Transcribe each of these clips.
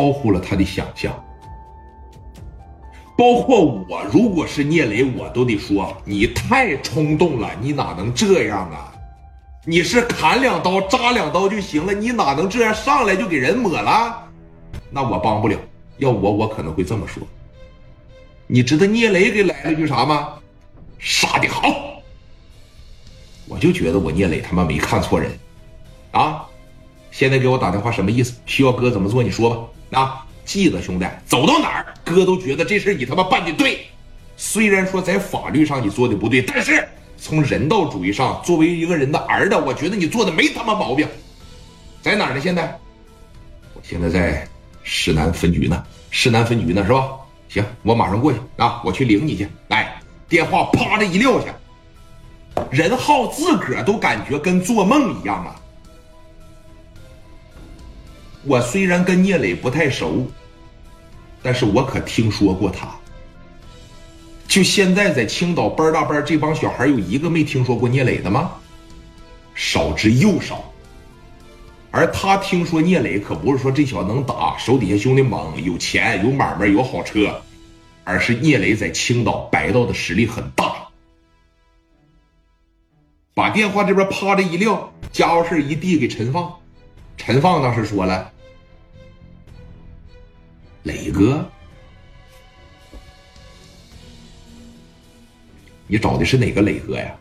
超乎了他的想象。包括我，如果是聂磊，我都得说你太冲动了，你哪能这样啊？你是砍两刀扎两刀就行了，你哪能这样上来就给人抹了？那我帮不了。要我，我可能会这么说。你知道聂磊给来了句啥吗？杀的好！我就觉得我聂磊他妈没看错人，啊！现在给我打电话什么意思？需要哥怎么做？你说吧。啊！记得兄弟，走到哪儿，哥都觉得这事你他妈办的对。虽然说在法律上你做的不对，但是从人道主义上，作为一个人的儿子，我觉得你做的没他妈毛病。在哪儿呢？现在？我现在在市南分局呢。市南分局呢？是吧？行，我马上过去啊！我去领你去。来，电话啪的一撂下，任浩自个儿都感觉跟做梦一样啊。我虽然跟聂磊不太熟。但是我可听说过他。就现在在青岛班大班这帮小孩有一个没听说过聂磊的吗？少之又少。而他听说聂磊可不是说这小子能打，手底下兄弟猛，有钱，有买卖，有好车，而是聂磊在青岛白道的实力很大。把电话这边啪的一撂，家伙事一递给陈放，陈放当时说了。磊哥，你找的是哪个磊哥呀？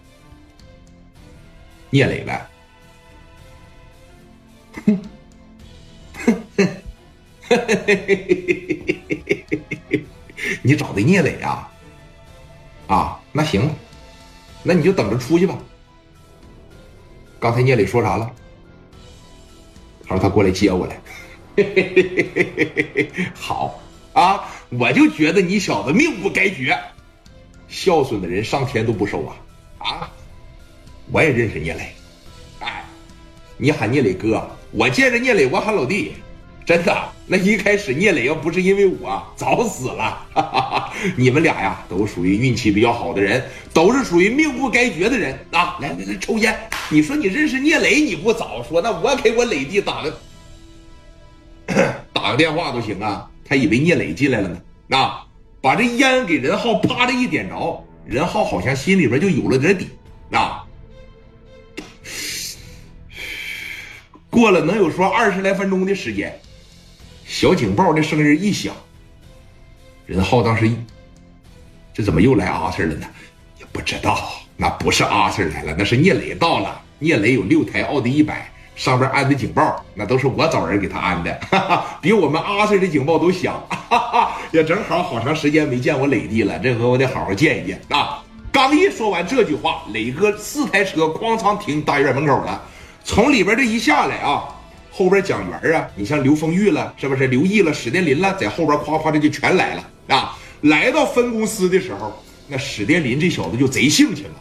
聂磊呗。哼，你找的聂磊啊？啊，那行，那你就等着出去吧。刚才聂磊说啥了？他说他过来接我来。嘿嘿嘿好啊，我就觉得你小子命不该绝，孝顺的人上天都不收啊！啊，我也认识聂磊，哎，你喊聂磊哥，我见着聂磊我喊老弟，真的。那一开始聂磊要不是因为我，早死了。哈哈哈你们俩呀，都属于运气比较好的人，都是属于命不该绝的人啊！来来来，抽烟。你说你认识聂磊，你不早说，那我给我磊弟打个。打电话都行啊！他以为聂磊进来了呢。那把这烟给任浩啪的一点着，任浩好像心里边就有了点底。那过了能有说二十来分钟的时间，小警报的声音一响，任浩当时这怎么又来阿 Sir 了呢？也不知道，那不是阿 Sir 来了，那是聂磊到了。聂磊有六台奥迪一百。上边安的警报，那都是我找人给他安的，哈哈，比我们阿 Sir 的警报都响，哈哈，也正好好长时间没见我磊弟了，这回我得好好见一见啊！刚一说完这句话，磊哥四台车哐当停大院门口了，从里边这一下来啊，后边蒋元啊，你像刘丰玉了，是不是？刘毅了，史殿林了，在后边夸夸的就全来了啊！来到分公司的时候，那史殿林这小子就贼性情了。